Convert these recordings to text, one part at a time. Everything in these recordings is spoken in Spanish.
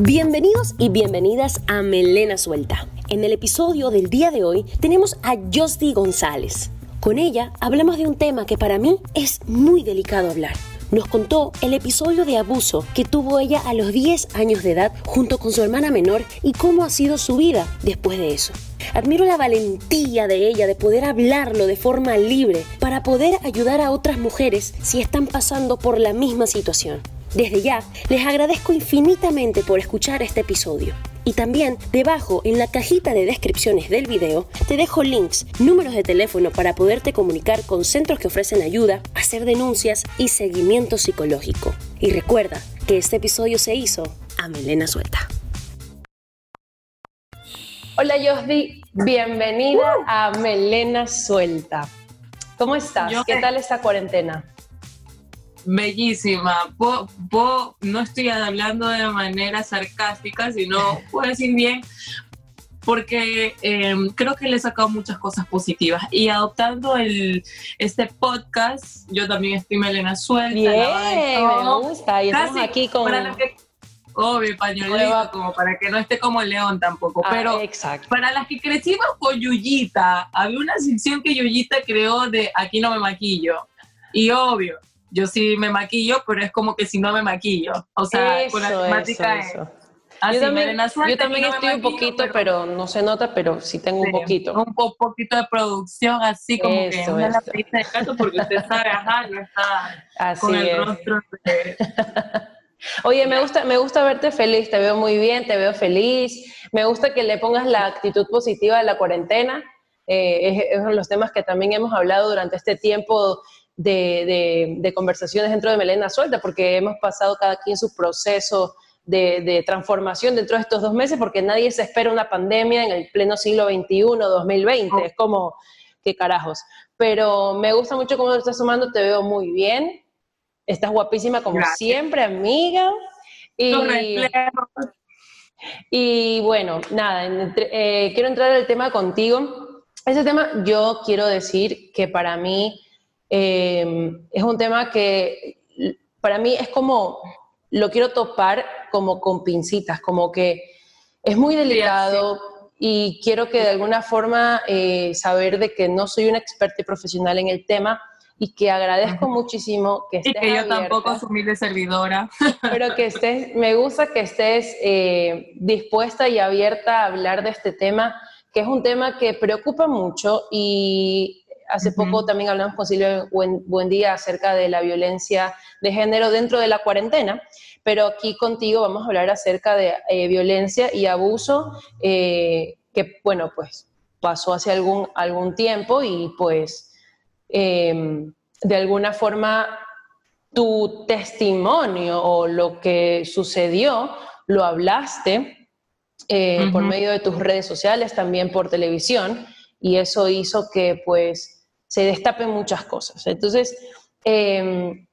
Bienvenidos y bienvenidas a Melena Suelta. En el episodio del día de hoy tenemos a Josdy González. Con ella hablamos de un tema que para mí es muy delicado hablar. Nos contó el episodio de abuso que tuvo ella a los 10 años de edad junto con su hermana menor y cómo ha sido su vida después de eso. Admiro la valentía de ella de poder hablarlo de forma libre para poder ayudar a otras mujeres si están pasando por la misma situación. Desde ya, les agradezco infinitamente por escuchar este episodio. Y también debajo en la cajita de descripciones del video te dejo links, números de teléfono para poderte comunicar con centros que ofrecen ayuda, hacer denuncias y seguimiento psicológico. Y recuerda que este episodio se hizo a Melena Suelta. Hola Josdi, bienvenida a Melena Suelta. ¿Cómo estás? ¿Qué tal esta cuarentena? Bellísima. no estoy hablando de manera sarcástica, sino puedo decir bien, porque em, creo que le he sacado muchas cosas positivas. Y adoptando el, este podcast, yo también estoy Melena Suelta. Bien, me gusta. Y estamos aquí con... Para que, obvio, pañuelito, como para que no esté como león tampoco. Ah, pero para las que crecimos con Yuyita, había una sección que Yuyita creó de aquí no me maquillo. Y obvio, yo sí me maquillo, pero es como que si no me maquillo. O sea, con la temática es. yo también, yo también estoy un poquito, pero, no se nota, pero sí tengo un poquito. Un poquito de producción, así como que una la de caso, porque usted sabe, ajá, no está con el rostro Oye, me gusta, me gusta verte feliz, te veo muy bien, te veo feliz. Me gusta que le pongas la actitud positiva de la cuarentena. Eh, es, es uno de los temas que también hemos hablado durante este tiempo de, conversaciones dentro de Melena Suelta, porque hemos pasado cada quien su proceso de, transformación dentro de estos dos meses, porque nadie se espera una pandemia en el pleno siglo XXI, 2020, es como, qué carajos. Pero me gusta mucho cómo lo estás sumando, te veo muy bien, estás guapísima como siempre, amiga. Y, y bueno, nada, eh, quiero entrar al tema contigo. Ese tema yo quiero decir que para mí Em, es un tema que para mí es como, lo quiero topar como con pincitas, como que es muy delicado y quiero que de alguna forma eh, saber de que no soy una experta profesional en el tema y que agradezco muchísimo que estés Y que yo tampoco soy de servidora. Pero que estés, me gusta que estés eh, dispuesta y abierta a hablar de este tema, que es un tema que preocupa mucho y Hace poco también hablamos con Silvia Buen, Día acerca de la violencia de género dentro de la cuarentena, pero aquí contigo vamos a hablar acerca de eh, violencia y abuso eh, que, bueno, pues pasó hace algún, algún tiempo y pues em, de alguna forma tu testimonio o lo que sucedió lo hablaste eh, por medio de tus redes sociales, también por televisión, y eso hizo que pues se destapen muchas cosas. Entonces, em,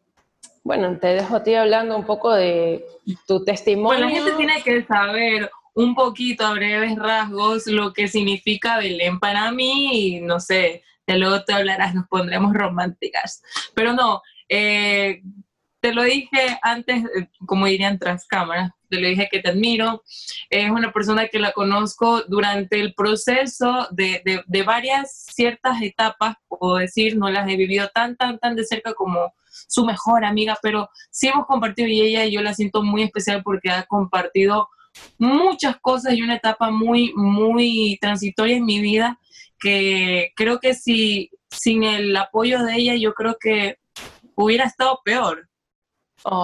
bueno, te dejo a ti hablando un poco de tu testimonio. Bueno, la gente tiene que saber un poquito a breves rasgos lo que significa Belén para mí y no sé, de luego te hablarás, nos pondremos románticas. Pero no, eh, te lo dije antes, eh, como dirían tras cámaras, te lo dije que te admiro. Es una persona que la conozco durante el proceso de, de, varias ciertas etapas, puedo decir, no las he vivido tan, tan, tan de cerca como su mejor amiga, pero sí hemos compartido y ella y yo la siento muy especial porque ha compartido muchas cosas y una etapa muy, muy transitoria en mi vida que creo que si sin el apoyo de ella yo creo que hubiera estado peor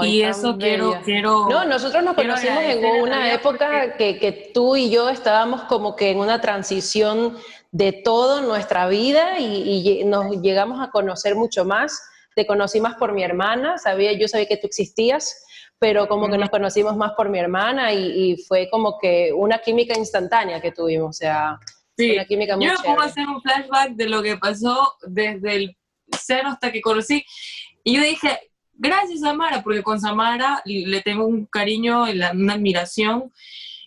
y eso quiero, quiero... No, nosotros nos conocimos en una época que, que, tú y yo estábamos como que en una transición de toda nuestra vida y, nos llegamos a conocer mucho más. Te conocí más por mi hermana, sabía, yo sabía que tú existías, pero como que nos conocimos más por mi hermana y, fue como que una química instantánea que tuvimos, o sea, una química muy Yo puedo hacer un flashback de lo que pasó desde el cero hasta que conocí. Y yo dije, Gracias, Samara, porque con Samara le tengo un cariño, una admiración.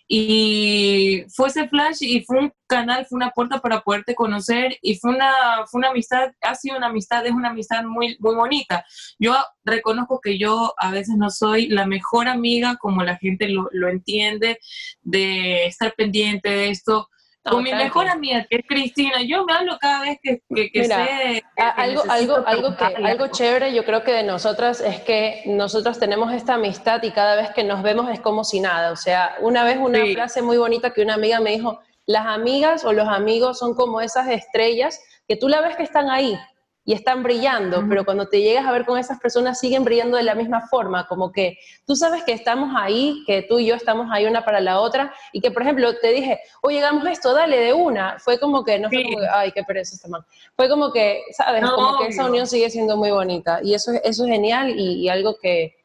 Y fue ese flash y fue un canal, fue una puerta para poderte conocer y fue una, fue una amistad, ha sido una amistad, es una amistad muy, muy bonita. Yo reconozco que yo a veces no soy la mejor amiga como la gente lo, lo entiende, de estar pendiente de esto, con mi mejor amiga, que es Cristina, yo me hablo cada vez que, que, sé... algo, algo, algo, que, algo chévere yo creo que de nosotras es que nosotros tenemos esta amistad y cada vez que nos vemos es como si nada. O sea, una vez una frase muy bonita que una amiga me dijo, las amigas o los amigos son como esas estrellas que tú la ves que están ahí, y están brillando, pero cuando te llegas a ver con esas personas siguen brillando de la misma forma, como que tú sabes que estamos ahí, que tú y yo estamos ahí una para la otra, y que por ejemplo te dije, oye, hagamos esto, dale de una, fue como que, no fue como que, ay, qué pereza este man, fue como que, sabes, como que esa unión sigue siendo muy bonita, y eso, eso es genial y, algo que,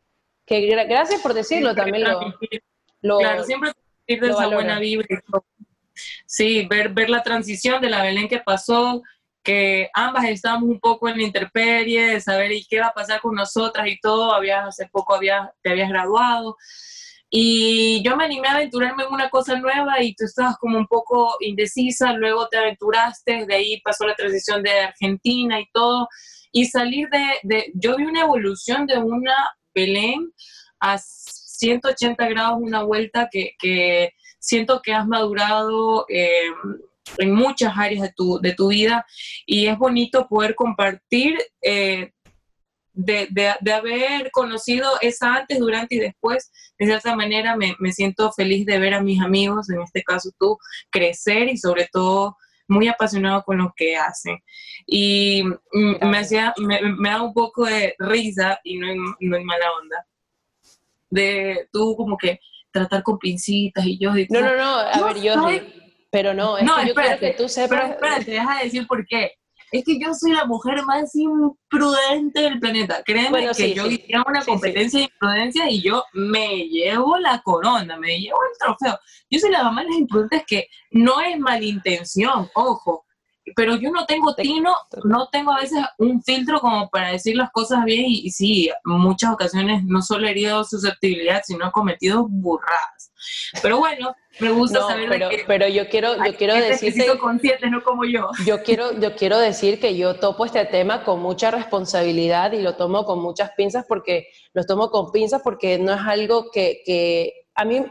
que, gracias por decirlo, también lo, Claro, siempre de esa buena vibra. Sí, ver, ver la transición de la Belén que pasó, que ambas estábamos un poco en la interperie de saber y qué va a pasar con nosotras y todo, habías, hace poco había, te habías graduado, y yo me animé a aventurarme en una cosa nueva y tú estabas como un poco indecisa, luego te aventuraste, de ahí pasó la transición de Argentina y todo, y salir de, de yo vi una evolución de una Belén a 180 grados, una vuelta que, que siento que has madurado. Eh, en muchas áreas de tu, de tu vida y es bonito poder compartir eh, de, de, haber conocido esa antes, durante y después. De cierta manera me, me, siento feliz de ver a mis amigos, en este caso tú, crecer y sobre todo muy apasionado con lo que hacen. Y me, hacía, me, me, da un poco de risa y no en, no en mala onda. De tú como que tratar con pincitas y yo... no, no, no, a ver, yo... Pero no, es que yo quiero que tú sepas. Pero espérate, deja de decir por qué. Es que yo soy la mujer más imprudente del planeta. Créeme que yo sí. una competencia de imprudencia y yo me llevo la corona, me llevo el trofeo. Yo soy la mamá de las imprudentes que no es malintención, ojo, pero yo no tengo tino, no tengo a veces un filtro como para decir las cosas bien y, y sí, muchas ocasiones no solo he herido susceptibilidad, sino he cometido burradas. Pero bueno, me gusta saber pero, pero yo quiero, yo quiero decirte... no como yo. Yo quiero, yo quiero decir que yo topo este tema con mucha responsabilidad y lo tomo con muchas pinzas porque, lo tomo con pinzas porque no es algo que, que a mí,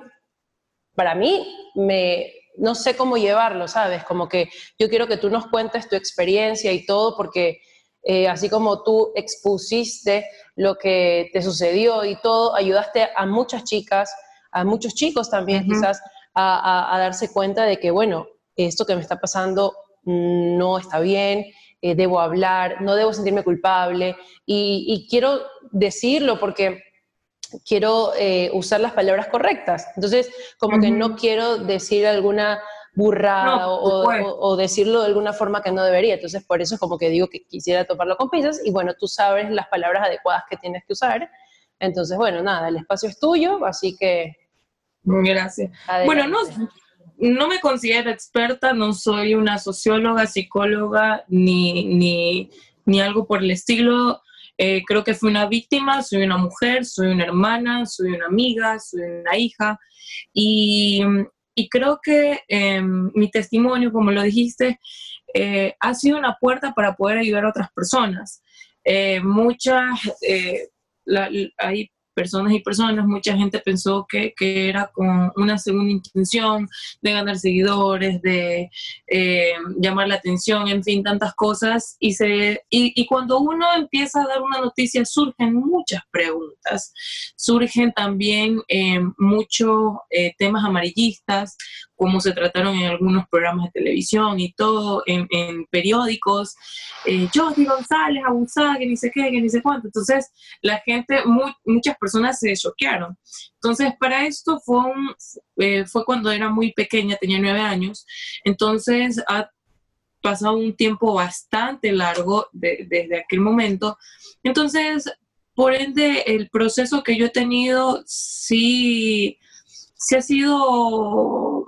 para mí, me, no sé cómo llevarlo, ¿sabes? Como que yo quiero que tú nos cuentes tu experiencia y todo, porque eh, así como tú expusiste lo que te sucedió y todo, ayudaste a muchas chicas, a muchos chicos también quizás, a, darse cuenta de que, bueno, esto que me está pasando no está bien, eh, debo hablar, no debo sentirme culpable. Y, quiero decirlo porque quiero eh, usar las palabras correctas. Entonces, como que no quiero decir alguna burrada o, decirlo de alguna forma que no debería. Entonces, por eso es como que digo que quisiera toparlo con pinzas y bueno, tú sabes las palabras adecuadas que tienes que usar. Entonces, bueno, nada, el espacio es tuyo, así que... Gracias. Bueno, no, no me considero experta, no soy una socióloga, psicóloga, ni, ni, ni algo por el estilo eh, creo que fui una víctima, soy una mujer, soy una hermana, soy una amiga, soy una hija y, creo que em, mi testimonio, como lo dijiste, eh, ha sido una puerta para poder ayudar a otras personas. Eh, muchas, hay personas y personas, mucha gente pensó que, que era con una segunda intención de ganar seguidores, de eh, llamar la atención, en fin, tantas cosas. Y, se, y, cuando uno empieza a dar una noticia surgen muchas preguntas, surgen también eh, muchos eh, temas amarillistas, cómo se trataron en algunos programas de televisión y todo, en, periódicos, eh, Jordi González abusada, que ni sé qué, que ni sé cuánto. Entonces, la gente, muchas personas se choquearon. Entonces, para esto fue, un, eh, fue cuando era muy pequeña, tenía nueve años. Entonces, ha pasado un tiempo bastante largo desde aquel momento. Entonces, por ende, el proceso que yo he tenido sí, sí ha sido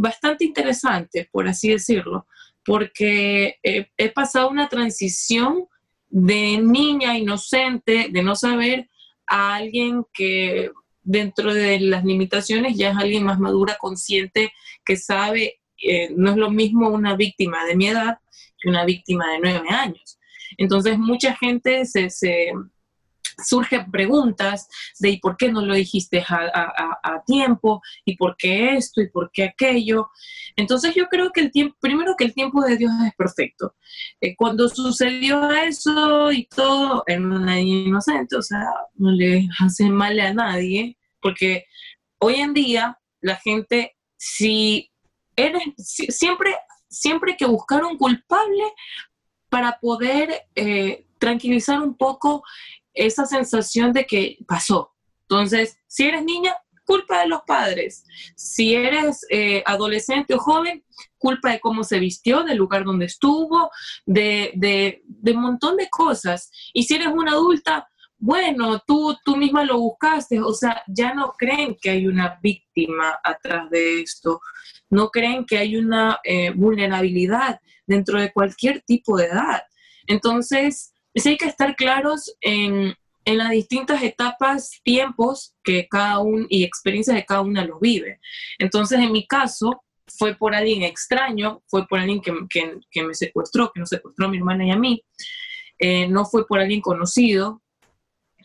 bastante interesante, por así decirlo, porque he, pasado una transición de niña inocente, de no saber, a alguien que dentro de las limitaciones ya es alguien más madura, consciente, que sabe, eh, no es lo mismo una víctima de mi edad que una víctima de nueve años. Entonces mucha gente se, se surgen preguntas de ¿y por qué no lo dijiste a, tiempo? ¿Y por qué esto? ¿Y por qué aquello? Entonces yo creo que el tiempo, primero que el tiempo de Dios es perfecto. Eh, cuando sucedió eso y todo, en una inocente, o sea, no le hace mal a nadie, porque hoy en día la gente, si eres, siempre, siempre que buscar un culpable para poder eh, tranquilizar un poco esa sensación de que pasó. Entonces, si eres niña, culpa de los padres. Si eres eh, adolescente o joven, culpa de cómo se vistió, del lugar donde estuvo, de, de, un montón de cosas. Y si eres una adulta, bueno, tú, tú misma lo buscaste, o sea, ya no creen que hay una víctima atrás de esto, no creen que hay una eh, vulnerabilidad dentro de cualquier tipo de edad. Entonces, sí hay que estar claros en, las distintas etapas, tiempos que cada uno y experiencias de cada una los vive. Entonces, en mi caso, fue por alguien extraño, fue por alguien que, me secuestró, que nos secuestró a mi hermana y a mí, eh, no fue por alguien conocido.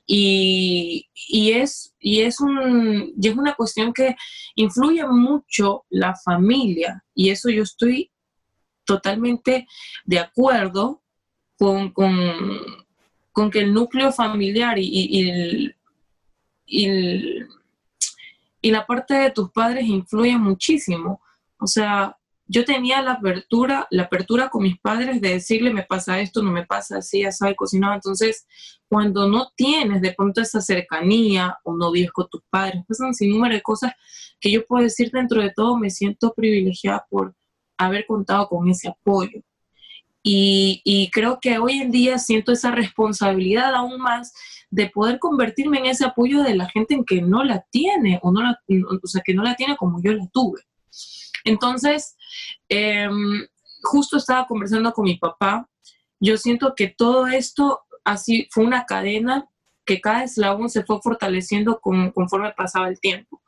Y, es, y, es un, y es una cuestión que influye mucho la familia, y eso yo estoy totalmente de acuerdo con, con, que el núcleo familiar y, y, y, la parte de tus padres influye muchísimo. O sea, yo tenía la apertura, la apertura con mis padres de decirle me pasa esto, no me pasa así, sabe cocinado. Entonces, cuando no tienes de pronto esa cercanía o no vives con tus padres, pasan sin número de cosas que yo puedo decir dentro de todo, me siento privilegiada por haber contado con ese apoyo. Y, creo que hoy en día siento esa responsabilidad aún más de poder convertirme en ese apoyo de la gente en que no la tiene, o, no o sea, que no la tiene como yo la tuve. Entonces, em, justo estaba conversando con mi papá, yo siento que todo esto así fue una cadena que cada eslabón se fue fortaleciendo conforme pasaba el tiempo.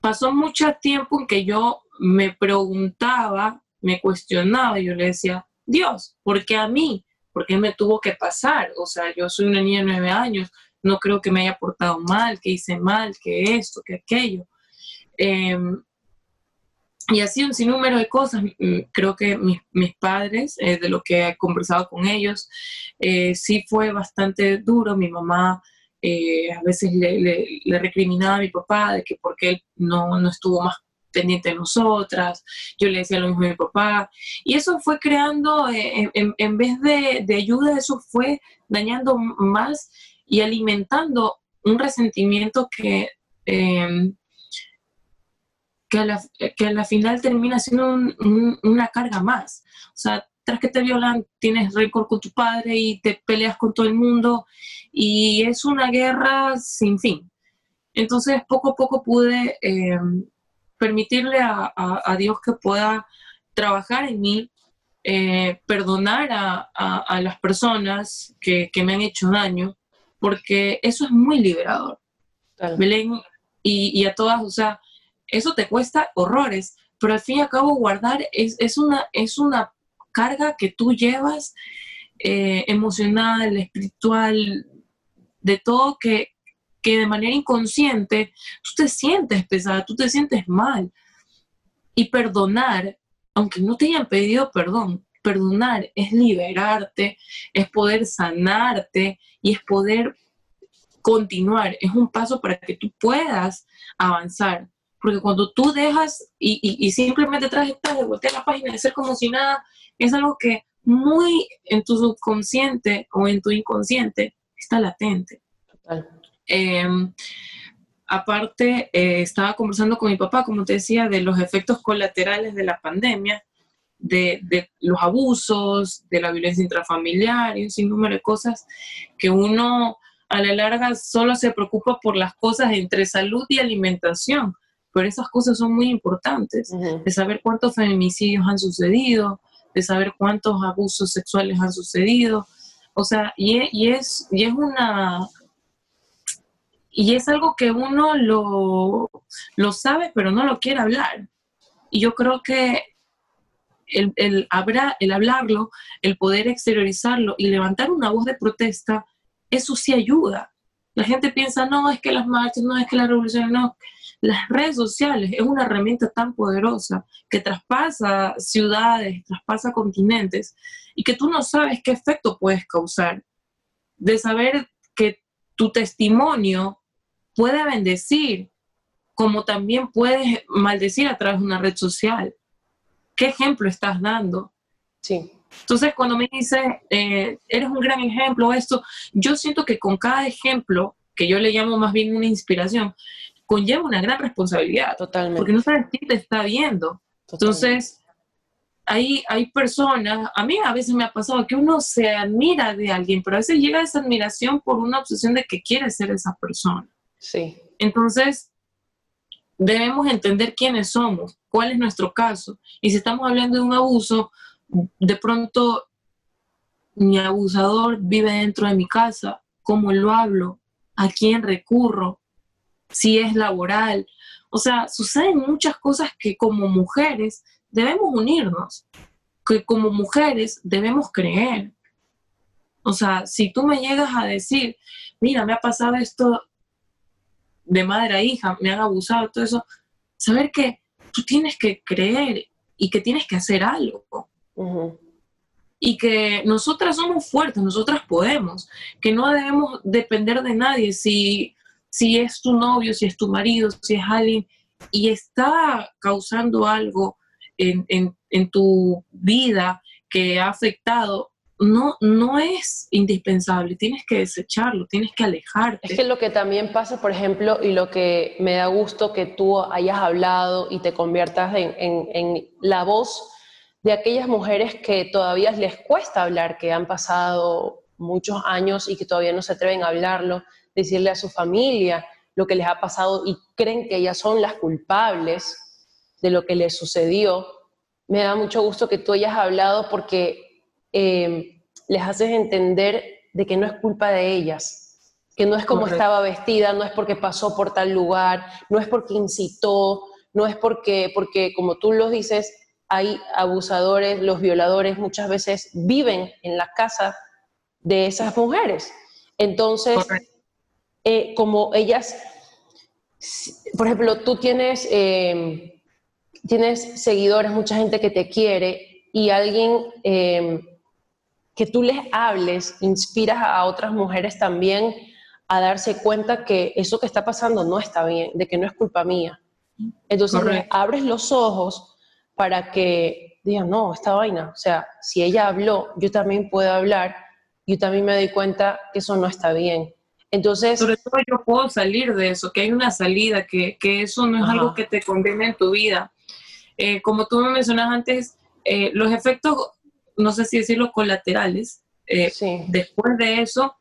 Pasó mucho tiempo en que yo me preguntaba me cuestionaba, yo le decía, Dios, ¿por qué a mí? ¿Por qué me tuvo que pasar? O sea, yo soy una niña de nueve años, no creo que me haya portado mal, que hice mal, que esto, que aquello. Em, y así un sinnúmero de cosas. Mm, creo que mis, padres, eh, de lo que he conversado con ellos, eh, sí fue bastante duro. Mi mamá eh, a veces le, le, recriminaba a mi papá de que porque él no, no estuvo más pendiente de nosotras, yo le decía lo mismo a mi papá, y eso fue creando, eh, en, vez de, ayuda, eso fue dañando más y alimentando un resentimiento que, em, que, a la, final termina siendo una carga más. O sea, tras que te violan, tienes récord con tu padre y te peleas con todo el mundo y es una guerra sin fin. Entonces, poco a poco pude em, permitirle a, Dios que pueda trabajar en mí, eh, perdonar a, las personas que, me han hecho daño, porque eso es muy liberador. Belén, y, a todas, o sea, eso te cuesta horrores, pero al fin y al cabo guardar es, una, es una carga que tú llevas eh, emocional, espiritual, de todo que, que de manera inconsciente tú te sientes pesada, tú te sientes mal. Y perdonar, aunque no te hayan pedido perdón, perdonar es liberarte, es poder sanarte y es poder continuar. Es un paso para que tú puedas avanzar. Porque cuando tú dejas y, simplemente traes de voltear la página de ser como si nada, es algo que muy en tu subconsciente o en tu inconsciente está latente. Em, aparte, eh, estaba conversando con mi papá, como te decía, de los efectos colaterales de la pandemia, de, los abusos, de la violencia intrafamiliar y un sinnúmero de cosas que uno a la larga solo se preocupa por las cosas entre salud y alimentación, pero esas cosas son muy importantes, de saber cuántos feminicidios han sucedido, de saber cuántos abusos sexuales han sucedido, o sea, y, y es, y es una y es algo que uno lo, lo sabe, pero no lo quiere hablar. Y yo creo que el, el, el hablarlo, el poder exteriorizarlo y levantar una voz de protesta, eso sí ayuda. La gente piensa, no, es que las marchas, no, es que la revolución, no. Las redes sociales es una herramienta tan poderosa que traspasa ciudades, traspasa continentes y que tú no sabes qué efecto puedes causar. De saber que tu testimonio puede bendecir, como también puedes maldecir a través de una red social. ¿Qué ejemplo estás dando? Sí. Entonces, cuando me dices, eh, eres un gran ejemplo, esto, yo siento que con cada ejemplo, que yo le llamo más bien una inspiración, conlleva una gran responsabilidad. Totalmente. Porque no sabes quién te está viendo. Entonces, hay, hay personas, a mí a veces me ha pasado que uno se admira de alguien, pero a veces llega esa admiración por una obsesión de que quiere ser esa persona. Sí. Entonces, debemos entender quiénes somos, cuál es nuestro caso. Y si estamos hablando de un abuso, de pronto mi abusador vive dentro de mi casa, cómo lo hablo, a quién recurro, si es laboral. O sea, suceden muchas cosas que como mujeres debemos unirnos, que como mujeres debemos creer. O sea, si tú me llegas a decir, mira, me ha pasado esto de madre a hija, me han abusado, todo eso, saber que tú tienes que creer y que tienes que hacer algo. Y que nosotras somos fuertes, nosotras podemos, que no debemos depender de nadie si, si es tu novio, si es tu marido, si es alguien y está causando algo en, en tu vida que ha afectado, no, no es indispensable, tienes que desecharlo, tienes que alejarte. Es que lo que también pasa, por ejemplo, y lo que me da gusto que tú hayas hablado y te conviertas en, en la voz de aquellas mujeres que todavía les cuesta hablar, que han pasado muchos años y que todavía no se atreven a hablarlo, decirle a su familia lo que les ha pasado y creen que ellas son las culpables de lo que les sucedió. Me da mucho gusto que tú hayas hablado porque eh, les haces entender de que no es culpa de ellas, que no es como estaba vestida, no es porque pasó por tal lugar, no es porque incitó, no es porque, porque como tú lo dices, hay abusadores, los violadores muchas veces viven en la casa de esas mujeres. Entonces, eh, como ellas, por ejemplo, tú tienes, eh, tienes seguidores, mucha gente que te quiere y alguien eh, que tú les hables inspiras a otras mujeres también a darse cuenta que eso que está pasando no está bien, de que no es culpa mía. Entonces abres los ojos para que digan, no, esta vaina, o sea, si ella habló, yo también puedo hablar, yo también me doy cuenta que eso no está bien. Entonces... Sobre todo yo puedo salir de eso, que hay una salida, que, que eso no es algo que te condene en tu vida. Eh, como tú me mencionas antes, eh, los efectos, no sé si decirlo, colaterales, eh, después de eso,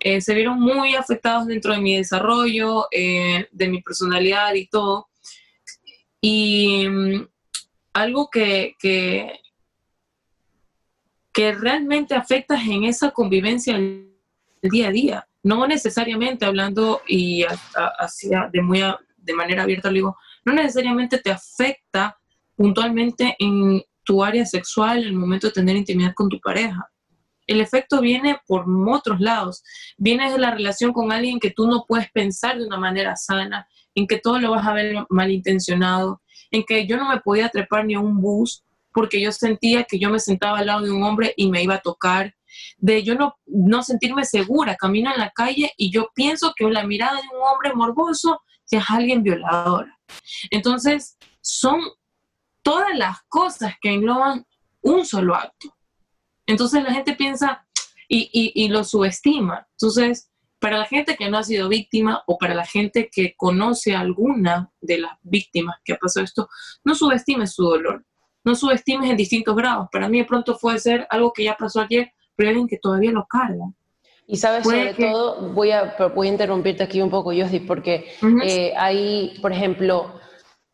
se vieron muy afectados dentro de mi desarrollo, de mi personalidad y todo. Y mm, algo que, que, realmente afecta en esa convivencia el, día a día. No necesariamente hablando y hacia de, muy de manera abierta, digo, no necesariamente te afecta puntualmente en tu área sexual en el momento de tener intimidad con tu pareja. El efecto viene por otros lados. Viene de la relación con alguien que tú no puedes pensar de una manera sana, en que todo lo vas a ver malintencionado, en que yo no me podía trepar ni a un bus porque yo sentía que yo me sentaba al lado de un hombre y me iba a tocar, de yo no, no sentirme segura, camino en la calle y yo pienso que la mirada de un hombre morboso es alguien violador. Entonces, son todas las cosas que engloban un solo acto. Entonces la gente piensa y, y, y lo subestima. Entonces, para la gente que no ha sido víctima o para la gente que conoce a alguna de las víctimas que ha pasado esto, no subestimes su dolor, no subestimes en distintos grados. Para mí de pronto puede ser algo que ya pasó ayer, pero alguien que todavía lo carga. Y sabes, sobre todo, voy a, voy a interrumpirte aquí un poco, Josdi, porque eh, hay, por ejemplo,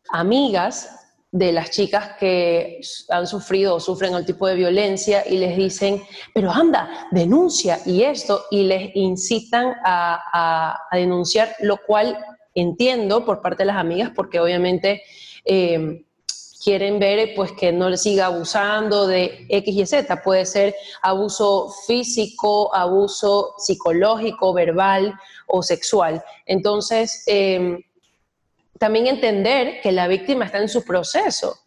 amigas de las chicas que han sufrido o sufren el tipo de violencia y les dicen, pero anda, denuncia y esto, y les incitan a, denunciar, lo cual entiendo por parte de las amigas, porque obviamente eh, quieren ver pues que no le siga abusando de X y Z, puede ser abuso físico, abuso psicológico, verbal o sexual. Entonces, eh, también entender que la víctima está en su proceso.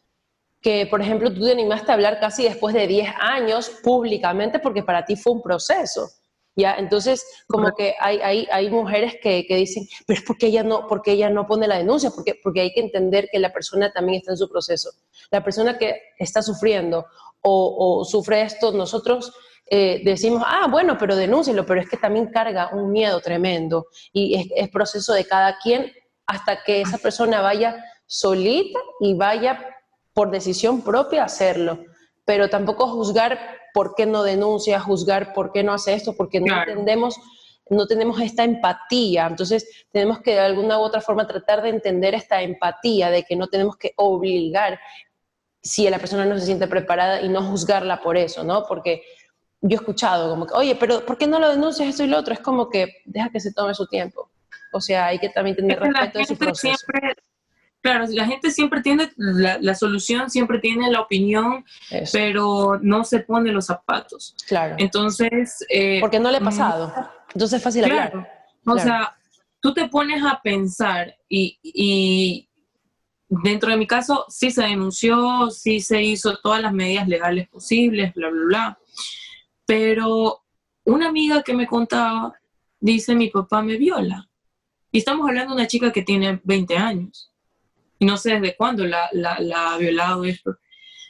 Que, por ejemplo, tú te animaste a hablar casi después de 10 años públicamente porque para ti fue un proceso. ¿ya? Entonces, como que hay, hay, hay mujeres que, que, dicen, pero es porque ella no, porque ella no pone la denuncia, porque, porque hay que entender que la persona también está en su proceso. La persona que está sufriendo o, sufre esto, nosotros eh, decimos, ah, bueno, pero denúncielo, pero es que también carga un miedo tremendo y es proceso de cada quien hasta que esa persona vaya solita y vaya por decisión propia a hacerlo. Pero tampoco juzgar por qué no denuncia, juzgar por qué no hace esto, porque no entendemos, no tenemos esta empatía. Entonces tenemos que de alguna u otra forma tratar de entender esta empatía, de que no tenemos que obligar si la persona no se siente preparada y no juzgarla por eso, ¿no? Porque yo he escuchado como que, oye, pero ¿por qué no lo denuncias esto y lo otro? Es como que deja que se tome su tiempo. O sea, hay que también tener respeto de su proceso. Siempre, claro, la gente siempre tiene la, solución, siempre tiene la opinión, pero no se pone los zapatos. Claro. Entonces... Eh, Porque no le ha pasado. Entonces es fácil hablar. O sea, tú te pones a pensar y, y dentro de mi caso sí se denunció, sí se hizo todas las medidas legales posibles, bla, bla, bla. Pero una amiga que me contaba dice, mi papá me viola. Y estamos hablando de una chica que tiene 20 años. Y no sé desde cuándo la, ha violado esto.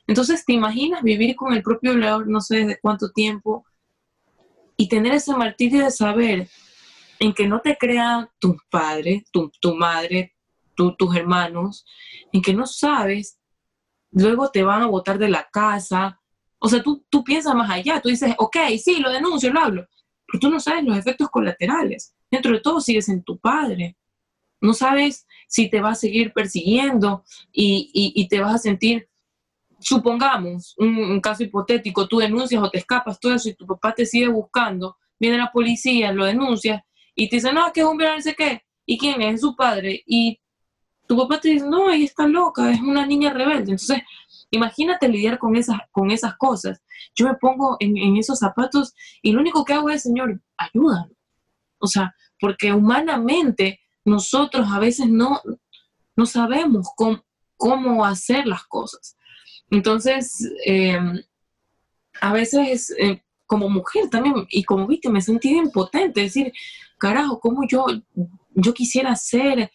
Entonces, ¿te imaginas vivir con el propio violador no sé desde cuánto tiempo? Y tener ese martirio de saber en que no te crean tus padres, tu, madre, tus hermanos, en que no sabes, luego te van a botar de la casa. O sea, tú, tú piensas más allá, tú dices, ok, sí, lo denuncio, lo hablo, pero tú no sabes los efectos colaterales dentro de todo sigues en tu padre. No sabes si te va a seguir persiguiendo y, te vas a sentir, supongamos, un, caso hipotético, tú denuncias o te escapas, todo eso, y tu papá te sigue buscando, viene la policía, lo denuncia y te dice, no, que es un violador, no sé qué. ¿Y quién es? Es su padre. Y tu papá te dice, no, ella está loca, es una niña rebelde. Entonces, imagínate lidiar con esas, con esas cosas. Yo me pongo en, en esos zapatos y lo único que hago es, Señor, ayúdame. O sea, porque humanamente nosotros a veces no, no sabemos cómo, hacer las cosas. Entonces, em, a veces eh, como mujer también y como víctima me sentí impotente, decir, carajo, ¿cómo yo, yo quisiera hacer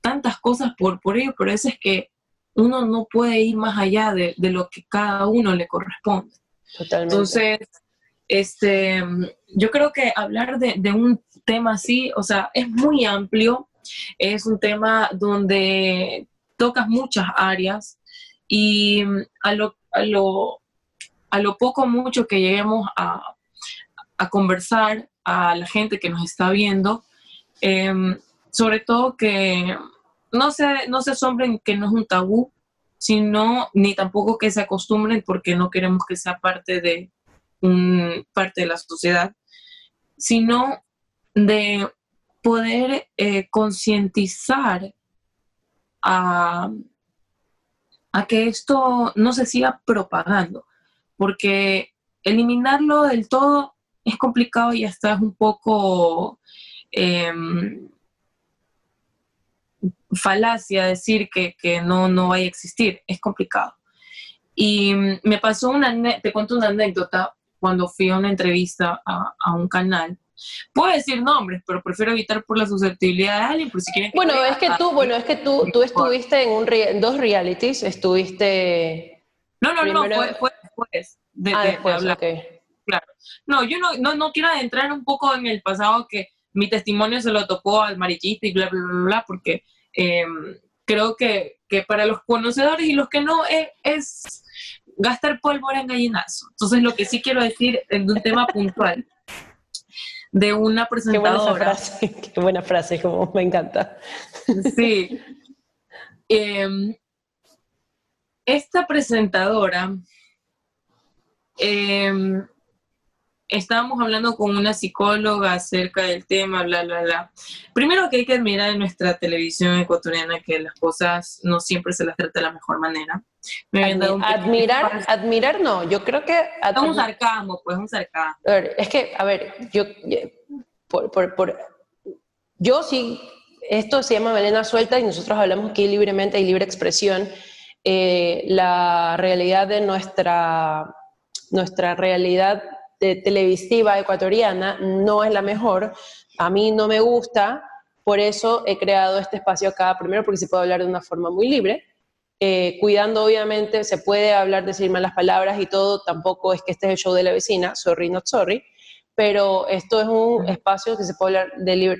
tantas cosas por, por ello? Pero eso es que uno no puede ir más allá de, de lo que cada uno le corresponde. Totalmente. Entonces, este, yo creo que hablar de, un tema así, o sea, es muy amplio, es un tema donde tocas muchas áreas y a lo, a lo, a lo poco mucho que lleguemos a, a, conversar a la gente que nos está viendo, em, sobre todo que no se, no se asombren que no es un tabú, sino ni tampoco que se acostumbren porque no queremos que sea parte de, parte de la sociedad, sino de poder eh, concientizar a, a que esto no se siga propagando, porque eliminarlo del todo es complicado y hasta es un poco em, falacia decir que, que, no, no vaya a existir, es complicado. Y me pasó una, te cuento una anécdota, cuando fui a una entrevista a, un canal. Puedo decir nombres, pero prefiero evitar por la susceptibilidad de alguien, por si quieren Bueno, es que tú, bueno, es que tú, tú estuviste en, un dos realities, estuviste... No, no, no, fue, fue después de, ah, hablar. Claro. No, yo no, no, no quiero adentrar un poco en el pasado que mi testimonio se lo tocó al marichista y bla, bla, bla, bla, porque em, creo que, que, para los conocedores y los que no es, es gastar pólvora en gallinazo. Entonces, lo que sí quiero decir es de un tema puntual de una presentadora. Qué buena frase, como me encanta. Sí. Em, esta presentadora, em, estábamos hablando con una psicóloga acerca del tema, bla, bla, bla. Primero que hay que admirar en nuestra televisión ecuatoriana que las cosas no siempre se las trata de la mejor manera. Admirar, admirar no, yo creo que... Es un sarcasmo, pues un sarcasmo. es que, a ver, yo, por, por, por, yo sí, esto se llama Melena Suelta y nosotros hablamos aquí libremente y libre expresión. Eh, la realidad de nuestra, nuestra realidad televisiva ecuatoriana no es la mejor, a mí no me gusta, por eso he creado este espacio acá, primero porque se puede hablar de una forma muy libre, eh, cuidando obviamente, se puede hablar, decir malas palabras y todo, tampoco es que este es el show de la vecina, sorry, not sorry, pero esto es un espacio que se puede hablar